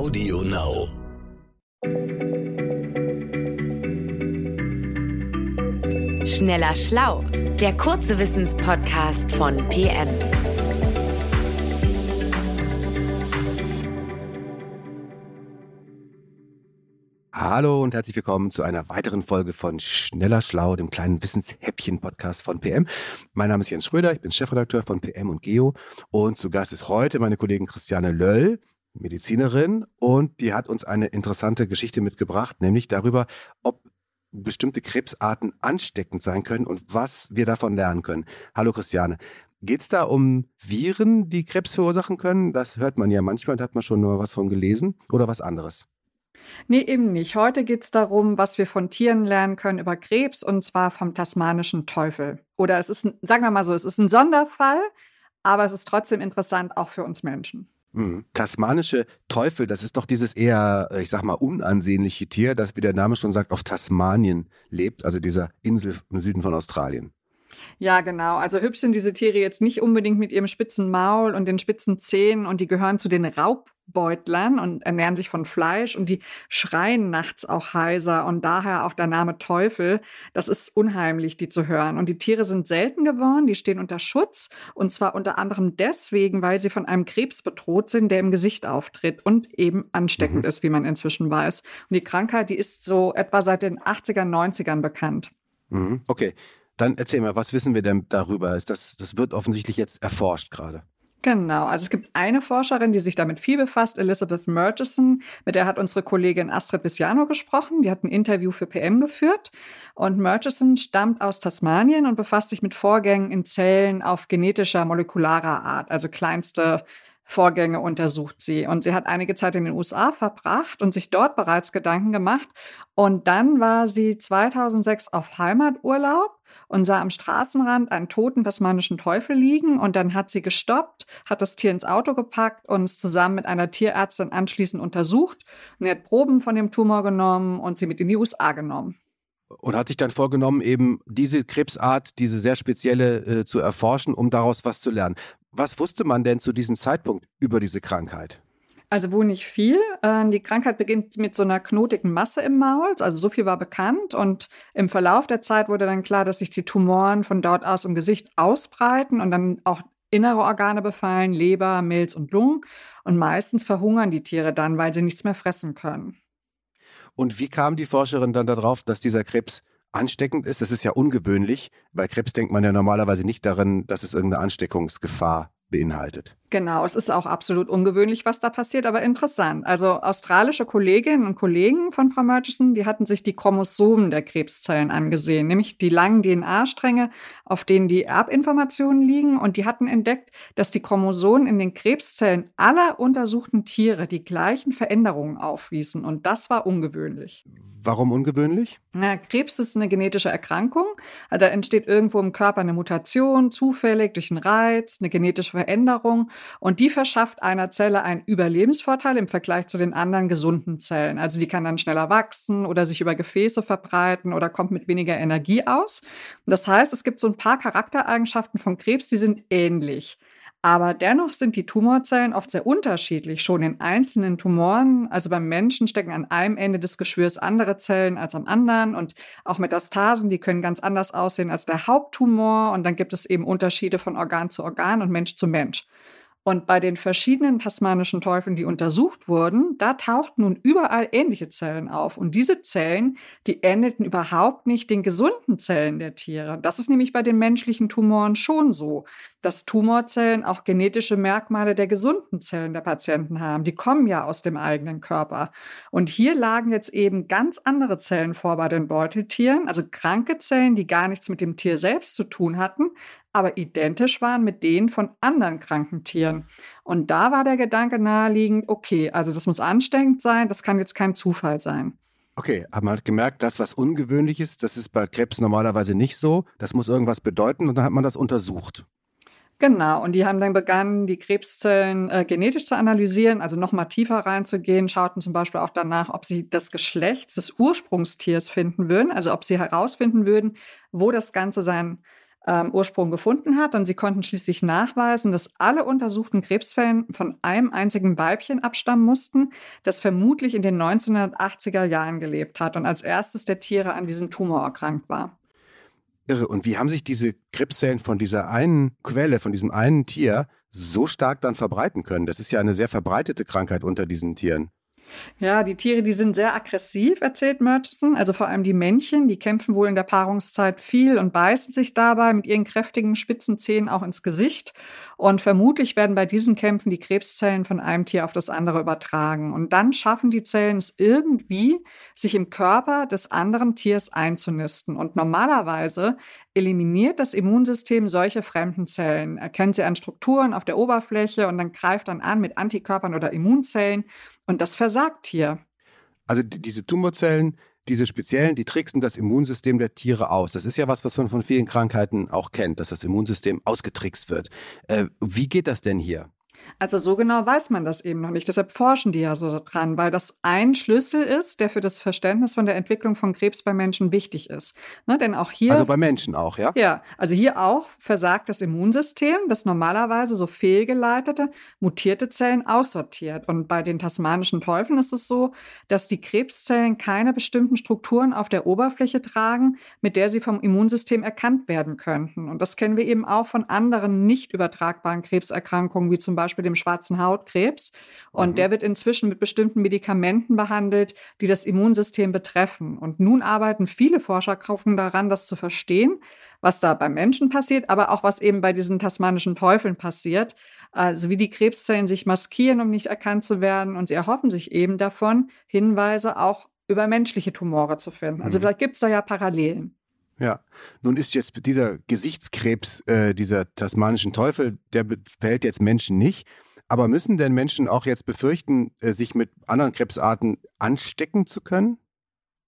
Audio Now. Schneller Schlau, der kurze Wissenspodcast von PM. Hallo und herzlich willkommen zu einer weiteren Folge von Schneller Schlau, dem kleinen Wissenshäppchen-Podcast von PM. Mein Name ist Jens Schröder, ich bin Chefredakteur von PM und Geo und zu Gast ist heute meine Kollegin Christiane Löll, Medizinerin und die hat uns eine interessante Geschichte mitgebracht, nämlich darüber, ob bestimmte Krebsarten ansteckend sein können und was wir davon lernen können. Hallo Christiane. Geht es da um Viren, die Krebs verursachen können? Das hört man ja manchmal, da hat man schon nur was von gelesen oder was anderes? Nee, eben nicht. Heute geht es darum, was wir von Tieren lernen können über Krebs und zwar vom tasmanischen Teufel. Oder es ist, sagen wir mal so, es ist ein Sonderfall, aber es ist trotzdem interessant auch für uns Menschen. Mhm. Tasmanische Teufel, das ist doch dieses eher, ich sag mal, unansehnliche Tier, das, wie der Name schon sagt, auf Tasmanien lebt, also dieser Insel im Süden von Australien. Ja, genau. Also hübsch sind diese Tiere jetzt nicht unbedingt mit ihrem spitzen Maul und den spitzen Zähnen und die gehören zu den Raubbeutlern und ernähren sich von Fleisch und die schreien nachts auch heiser und daher auch der Name Teufel. Das ist unheimlich, die zu hören. Und die Tiere sind selten geworden, die stehen unter Schutz und zwar unter anderem deswegen, weil sie von einem Krebs bedroht sind, der im Gesicht auftritt und eben ansteckend mhm. ist, wie man inzwischen weiß. Und die Krankheit, die ist so etwa seit den 80er, 90ern bekannt. Mhm. Okay. Dann erzähl mal, was wissen wir denn darüber? Das, das wird offensichtlich jetzt erforscht gerade. Genau, also es gibt eine Forscherin, die sich damit viel befasst, Elizabeth Murchison, mit der hat unsere Kollegin Astrid Visiano gesprochen, die hat ein Interview für PM geführt und Murchison stammt aus Tasmanien und befasst sich mit Vorgängen in Zellen auf genetischer, molekularer Art, also kleinste Vorgänge untersucht sie. Und sie hat einige Zeit in den USA verbracht und sich dort bereits Gedanken gemacht. Und dann war sie 2006 auf Heimaturlaub und sah am Straßenrand einen toten tasmanischen Teufel liegen. Und dann hat sie gestoppt, hat das Tier ins Auto gepackt und es zusammen mit einer Tierärztin anschließend untersucht. Und er hat Proben von dem Tumor genommen und sie mit in die USA genommen und hat sich dann vorgenommen, eben diese Krebsart, diese sehr spezielle äh, zu erforschen, um daraus was zu lernen. Was wusste man denn zu diesem Zeitpunkt über diese Krankheit? Also wohl nicht viel. Ähm, die Krankheit beginnt mit so einer knotigen Masse im Maul. Also so viel war bekannt. Und im Verlauf der Zeit wurde dann klar, dass sich die Tumoren von dort aus im Gesicht ausbreiten und dann auch innere Organe befallen, Leber, Milz und Lungen. Und meistens verhungern die Tiere dann, weil sie nichts mehr fressen können. Und wie kam die Forscherin dann darauf, dass dieser Krebs ansteckend ist. Das ist ja ungewöhnlich. Bei Krebs denkt man ja normalerweise nicht daran, dass es irgendeine Ansteckungsgefahr beinhaltet. Genau, es ist auch absolut ungewöhnlich, was da passiert, aber interessant. Also australische Kolleginnen und Kollegen von Frau Murchison, die hatten sich die Chromosomen der Krebszellen angesehen, nämlich die langen DNA-Stränge, auf denen die Erbinformationen liegen. Und die hatten entdeckt, dass die Chromosomen in den Krebszellen aller untersuchten Tiere die gleichen Veränderungen aufwiesen. Und das war ungewöhnlich. Warum ungewöhnlich? Na, Krebs ist eine genetische Erkrankung. Da entsteht irgendwo im Körper eine Mutation, zufällig durch einen Reiz, eine genetische Veränderung. Und die verschafft einer Zelle einen Überlebensvorteil im Vergleich zu den anderen gesunden Zellen. Also die kann dann schneller wachsen oder sich über Gefäße verbreiten oder kommt mit weniger Energie aus. Das heißt, es gibt so ein paar Charaktereigenschaften von Krebs, die sind ähnlich. Aber dennoch sind die Tumorzellen oft sehr unterschiedlich, schon in einzelnen Tumoren. Also beim Menschen stecken an einem Ende des Geschwürs andere Zellen als am anderen und auch Metastasen, die können ganz anders aussehen als der Haupttumor. Und dann gibt es eben Unterschiede von Organ zu Organ und Mensch zu Mensch. Und bei den verschiedenen tasmanischen Teufeln, die untersucht wurden, da tauchten nun überall ähnliche Zellen auf. Und diese Zellen, die ähnelten überhaupt nicht den gesunden Zellen der Tiere. Das ist nämlich bei den menschlichen Tumoren schon so, dass Tumorzellen auch genetische Merkmale der gesunden Zellen der Patienten haben. Die kommen ja aus dem eigenen Körper. Und hier lagen jetzt eben ganz andere Zellen vor bei den Beuteltieren, also kranke Zellen, die gar nichts mit dem Tier selbst zu tun hatten, aber identisch waren mit denen von anderen kranken Tieren. Und da war der Gedanke naheliegend, okay, also das muss ansteckend sein, das kann jetzt kein Zufall sein. Okay, aber man hat gemerkt, das, was ungewöhnlich ist, das ist bei Krebs normalerweise nicht so. Das muss irgendwas bedeuten und dann hat man das untersucht. Genau, und die haben dann begonnen, die Krebszellen äh, genetisch zu analysieren, also nochmal tiefer reinzugehen, schauten zum Beispiel auch danach, ob sie das Geschlecht des Ursprungstiers finden würden, also ob sie herausfinden würden, wo das Ganze seinen ähm, Ursprung gefunden hat. Und sie konnten schließlich nachweisen, dass alle untersuchten Krebsfällen von einem einzigen Weibchen abstammen mussten, das vermutlich in den 1980er Jahren gelebt hat und als erstes der Tiere an diesem Tumor erkrankt war. Irre. Und wie haben sich diese Krebszellen von dieser einen Quelle, von diesem einen Tier so stark dann verbreiten können? Das ist ja eine sehr verbreitete Krankheit unter diesen Tieren. Ja, die Tiere, die sind sehr aggressiv, erzählt Murchison. Also vor allem die Männchen, die kämpfen wohl in der Paarungszeit viel und beißen sich dabei mit ihren kräftigen spitzen Zähnen auch ins Gesicht. Und vermutlich werden bei diesen Kämpfen die Krebszellen von einem Tier auf das andere übertragen. Und dann schaffen die Zellen es irgendwie, sich im Körper des anderen Tiers einzunisten. Und normalerweise eliminiert das Immunsystem solche fremden Zellen, erkennt sie an Strukturen auf der Oberfläche und dann greift dann an mit Antikörpern oder Immunzellen. Und das versagt hier. Also diese Tumorzellen, diese speziellen, die tricksen das Immunsystem der Tiere aus. Das ist ja was, was man von vielen Krankheiten auch kennt, dass das Immunsystem ausgetrickst wird. Äh, wie geht das denn hier? Also so genau weiß man das eben noch nicht. Deshalb forschen die ja so dran, weil das ein Schlüssel ist, der für das Verständnis von der Entwicklung von Krebs bei Menschen wichtig ist. Ne, denn auch hier. Also bei Menschen auch, ja? Ja, also hier auch versagt das Immunsystem, das normalerweise so fehlgeleitete, mutierte Zellen aussortiert. Und bei den tasmanischen Teufeln ist es so, dass die Krebszellen keine bestimmten Strukturen auf der Oberfläche tragen, mit der sie vom Immunsystem erkannt werden könnten. Und das kennen wir eben auch von anderen nicht übertragbaren Krebserkrankungen, wie zum Beispiel Beispiel dem schwarzen Hautkrebs. Und mhm. der wird inzwischen mit bestimmten Medikamenten behandelt, die das Immunsystem betreffen. Und nun arbeiten viele Forschergruppen daran, das zu verstehen, was da beim Menschen passiert, aber auch was eben bei diesen tasmanischen Teufeln passiert. Also wie die Krebszellen sich maskieren, um nicht erkannt zu werden. Und sie erhoffen sich eben davon, Hinweise auch über menschliche Tumore zu finden. Also mhm. vielleicht gibt es da ja Parallelen. Ja, nun ist jetzt dieser Gesichtskrebs, äh, dieser tasmanischen Teufel, der befällt jetzt Menschen nicht. Aber müssen denn Menschen auch jetzt befürchten, äh, sich mit anderen Krebsarten anstecken zu können?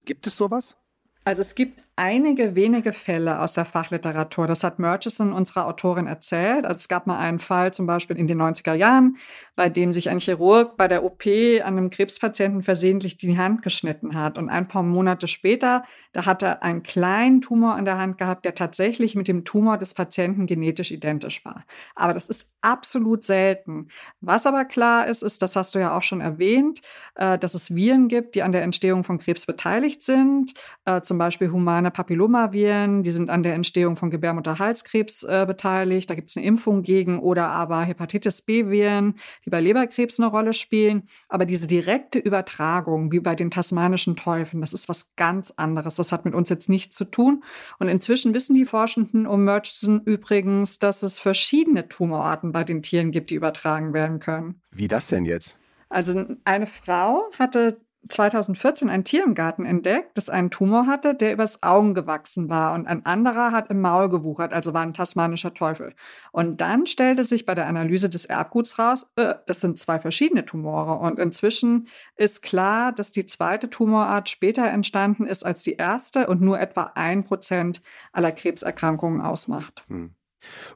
Gibt es sowas? Also es gibt einige wenige Fälle aus der Fachliteratur. Das hat Murchison, unserer Autorin, erzählt. Also es gab mal einen Fall zum Beispiel in den 90er Jahren, bei dem sich ein Chirurg bei der OP an einem Krebspatienten versehentlich die Hand geschnitten hat. Und ein paar Monate später, da hat er einen kleinen Tumor an der Hand gehabt, der tatsächlich mit dem Tumor des Patienten genetisch identisch war. Aber das ist absolut selten. Was aber klar ist, ist, das hast du ja auch schon erwähnt, äh, dass es Viren gibt, die an der Entstehung von Krebs beteiligt sind, äh, zum Beispiel humane Papillomaviren, die sind an der Entstehung von Gebärmutterhalskrebs äh, beteiligt. Da gibt es eine Impfung gegen oder aber Hepatitis B-Viren, die bei Leberkrebs eine Rolle spielen. Aber diese direkte Übertragung, wie bei den tasmanischen Teufeln, das ist was ganz anderes. Das hat mit uns jetzt nichts zu tun. Und inzwischen wissen die Forschenden um Murchison übrigens, dass es verschiedene Tumorarten bei den Tieren gibt, die übertragen werden können. Wie das denn jetzt? Also eine Frau hatte 2014 ein Tier im Garten entdeckt, das einen Tumor hatte, der übers Augen gewachsen war und ein anderer hat im Maul gewuchert, also war ein tasmanischer Teufel. Und dann stellte sich bei der Analyse des Erbguts raus, äh, das sind zwei verschiedene Tumore und inzwischen ist klar, dass die zweite Tumorart später entstanden ist als die erste und nur etwa ein Prozent aller Krebserkrankungen ausmacht. Hm.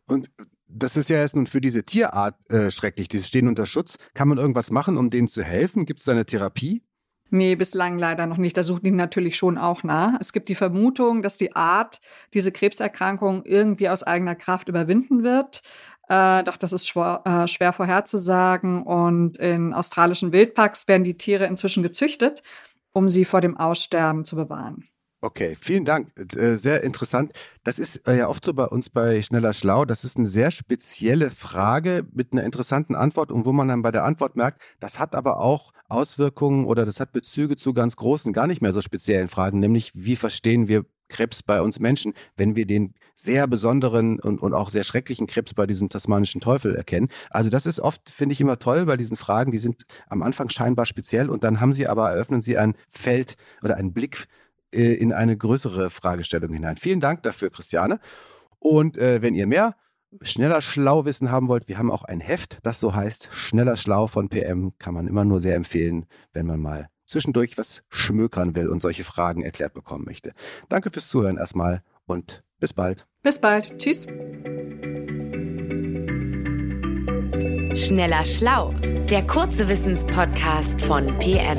Und das ist ja jetzt nun für diese Tierart äh, schrecklich. Die stehen unter Schutz. Kann man irgendwas machen, um denen zu helfen? Gibt es da eine Therapie? Nee, bislang leider noch nicht. Da suchen die natürlich schon auch nach. Es gibt die Vermutung, dass die Art diese Krebserkrankung irgendwie aus eigener Kraft überwinden wird. Äh, doch das ist schwer, äh, schwer vorherzusagen. Und in australischen Wildparks werden die Tiere inzwischen gezüchtet, um sie vor dem Aussterben zu bewahren. Okay, vielen Dank. Äh, sehr interessant. Das ist äh, ja oft so bei uns bei Schneller Schlau. Das ist eine sehr spezielle Frage mit einer interessanten Antwort und wo man dann bei der Antwort merkt, das hat aber auch Auswirkungen oder das hat Bezüge zu ganz großen, gar nicht mehr so speziellen Fragen, nämlich wie verstehen wir Krebs bei uns Menschen, wenn wir den sehr besonderen und, und auch sehr schrecklichen Krebs bei diesem tasmanischen Teufel erkennen. Also das ist oft, finde ich immer toll bei diesen Fragen, die sind am Anfang scheinbar speziell und dann haben sie aber, eröffnen sie ein Feld oder einen Blick äh, in eine größere Fragestellung hinein. Vielen Dank dafür, Christiane. Und äh, wenn ihr mehr schneller schlau wissen haben wollt, wir haben auch ein Heft, das so heißt Schneller schlau von PM, kann man immer nur sehr empfehlen, wenn man mal zwischendurch was schmökern will und solche Fragen erklärt bekommen möchte. Danke fürs Zuhören erstmal und bis bald. Bis bald. Tschüss. Schneller Schlau, der kurze Wissenspodcast von PM.